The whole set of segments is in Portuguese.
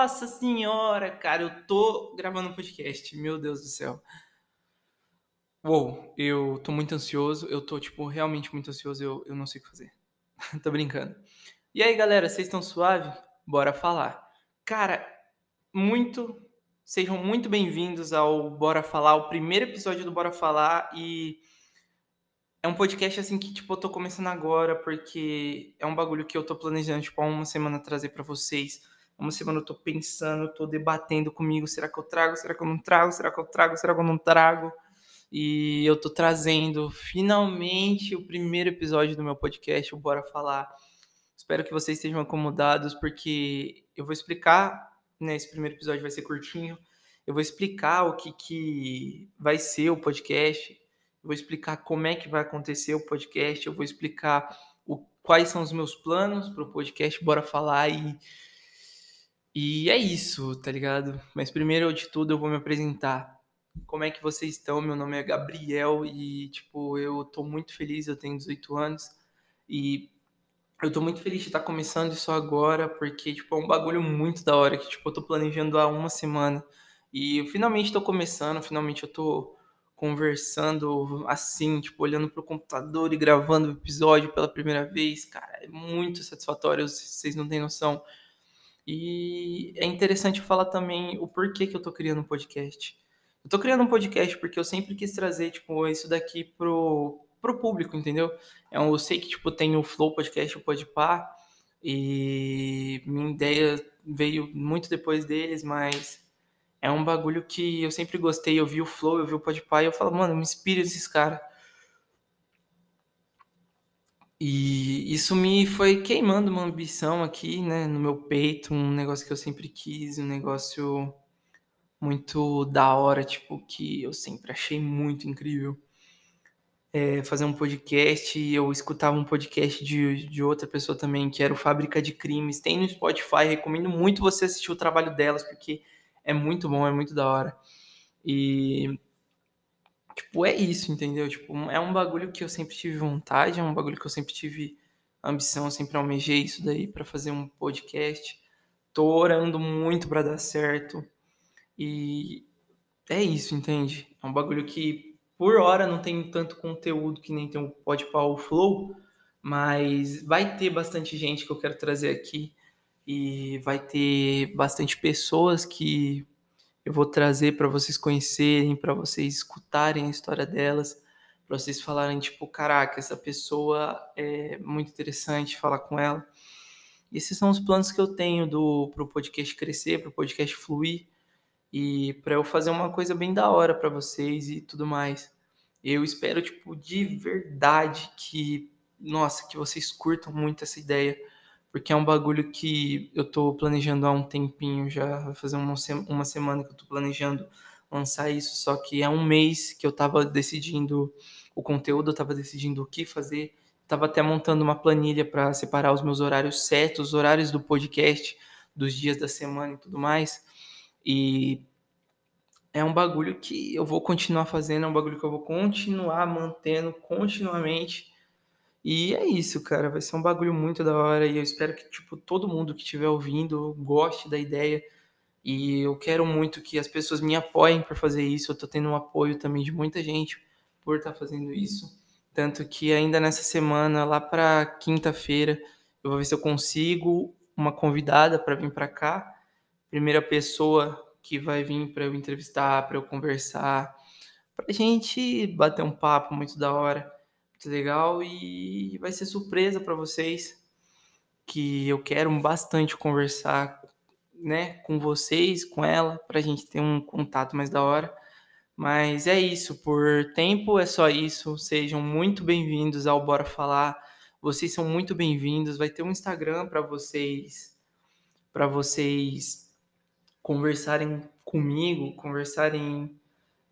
Nossa senhora, cara, eu tô gravando um podcast, meu Deus do céu. Uou, eu tô muito ansioso, eu tô, tipo, realmente muito ansioso, eu, eu não sei o que fazer. tô brincando. E aí, galera, vocês estão suave? Bora falar. Cara, muito. Sejam muito bem-vindos ao Bora Falar, o primeiro episódio do Bora Falar e. É um podcast assim que, tipo, eu tô começando agora, porque é um bagulho que eu tô planejando, tipo, há uma semana trazer para vocês uma semana eu tô pensando, tô debatendo comigo, será que eu trago, será que eu não trago, será que eu trago, será que eu não trago? E eu tô trazendo finalmente o primeiro episódio do meu podcast, o Bora Falar. Espero que vocês estejam acomodados, porque eu vou explicar, né, esse primeiro episódio vai ser curtinho, eu vou explicar o que, que vai ser o podcast, eu vou explicar como é que vai acontecer o podcast, eu vou explicar o, quais são os meus planos para o podcast Bora Falar e e é isso, tá ligado? Mas primeiro de tudo eu vou me apresentar. Como é que vocês estão? Meu nome é Gabriel e, tipo, eu tô muito feliz, eu tenho 18 anos e eu tô muito feliz de estar começando isso agora, porque, tipo, é um bagulho muito da hora que, tipo, eu tô planejando há uma semana e eu finalmente tô começando, finalmente eu tô conversando assim, tipo, olhando pro computador e gravando o episódio pela primeira vez, cara, é muito satisfatório, vocês não têm noção. E é interessante falar também o porquê que eu tô criando um podcast. Eu tô criando um podcast porque eu sempre quis trazer, tipo, isso daqui pro, pro público, entendeu? Eu sei que, tipo, tem o Flow Podcast, o Podpah, e minha ideia veio muito depois deles, mas é um bagulho que eu sempre gostei. Eu vi o Flow, eu vi o Podpah, e eu falo, mano, me inspira esses caras. E isso me foi queimando uma ambição aqui, né, no meu peito, um negócio que eu sempre quis, um negócio muito da hora, tipo, que eu sempre achei muito incrível. É, fazer um podcast, eu escutava um podcast de, de outra pessoa também, que era o Fábrica de Crimes, tem no Spotify, recomendo muito você assistir o trabalho delas, porque é muito bom, é muito da hora. E Tipo, é isso, entendeu? Tipo, é um bagulho que eu sempre tive vontade, é um bagulho que eu sempre tive ambição, sempre almejei isso daí para fazer um podcast. Tô orando muito para dar certo. E é isso, entende? É um bagulho que por hora não tem tanto conteúdo que nem tem o Podpah ou Flow, mas vai ter bastante gente que eu quero trazer aqui e vai ter bastante pessoas que eu vou trazer para vocês conhecerem, para vocês escutarem a história delas, para vocês falarem tipo, caraca, essa pessoa é muito interessante falar com ela. Esses são os planos que eu tenho do pro podcast crescer, pro podcast fluir e para eu fazer uma coisa bem da hora para vocês e tudo mais. Eu espero tipo de verdade que nossa, que vocês curtam muito essa ideia porque é um bagulho que eu tô planejando há um tempinho já, vai fazer uma, uma semana que eu tô planejando lançar isso, só que é um mês que eu tava decidindo o conteúdo, eu tava decidindo o que fazer, tava até montando uma planilha para separar os meus horários certos, os horários do podcast, dos dias da semana e tudo mais. E é um bagulho que eu vou continuar fazendo, é um bagulho que eu vou continuar mantendo continuamente e é isso, cara. Vai ser um bagulho muito da hora. E eu espero que, tipo, todo mundo que estiver ouvindo goste da ideia. E eu quero muito que as pessoas me apoiem por fazer isso. Eu tô tendo um apoio também de muita gente por estar tá fazendo isso. Tanto que ainda nessa semana, lá pra quinta-feira, eu vou ver se eu consigo uma convidada para vir para cá. Primeira pessoa que vai vir para eu entrevistar, para eu conversar, pra gente bater um papo muito da hora muito legal e vai ser surpresa para vocês que eu quero bastante conversar, né, com vocês, com ela, para a gente ter um contato mais da hora. Mas é isso, por tempo é só isso. Sejam muito bem-vindos ao Bora Falar. Vocês são muito bem-vindos. Vai ter um Instagram para vocês para vocês conversarem comigo, conversarem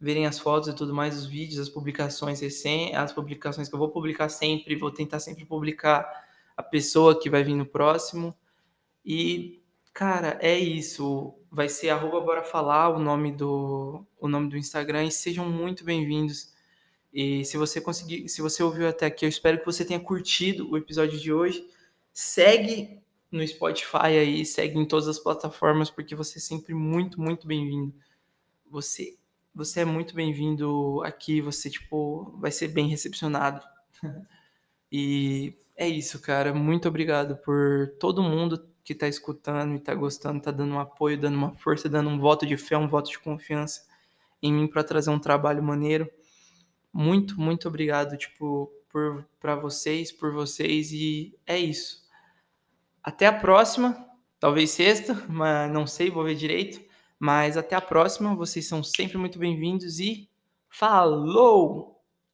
verem as fotos e tudo mais, os vídeos, as publicações recém, as publicações que eu vou publicar sempre, vou tentar sempre publicar a pessoa que vai vir no próximo. E, cara, é isso. Vai ser arroba bora falar o nome do o nome do Instagram e sejam muito bem-vindos. E se você conseguir, se você ouviu até aqui, eu espero que você tenha curtido o episódio de hoje. Segue no Spotify aí, segue em todas as plataformas, porque você é sempre muito, muito bem-vindo. Você, você é muito bem-vindo aqui, você, tipo, vai ser bem recepcionado. e é isso, cara. Muito obrigado por todo mundo que tá escutando e tá gostando, tá dando um apoio, dando uma força, dando um voto de fé, um voto de confiança em mim para trazer um trabalho maneiro. Muito, muito obrigado, tipo, por para vocês, por vocês e é isso. Até a próxima, talvez sexta, mas não sei, vou ver direito. Mas até a próxima, vocês são sempre muito bem-vindos e falou!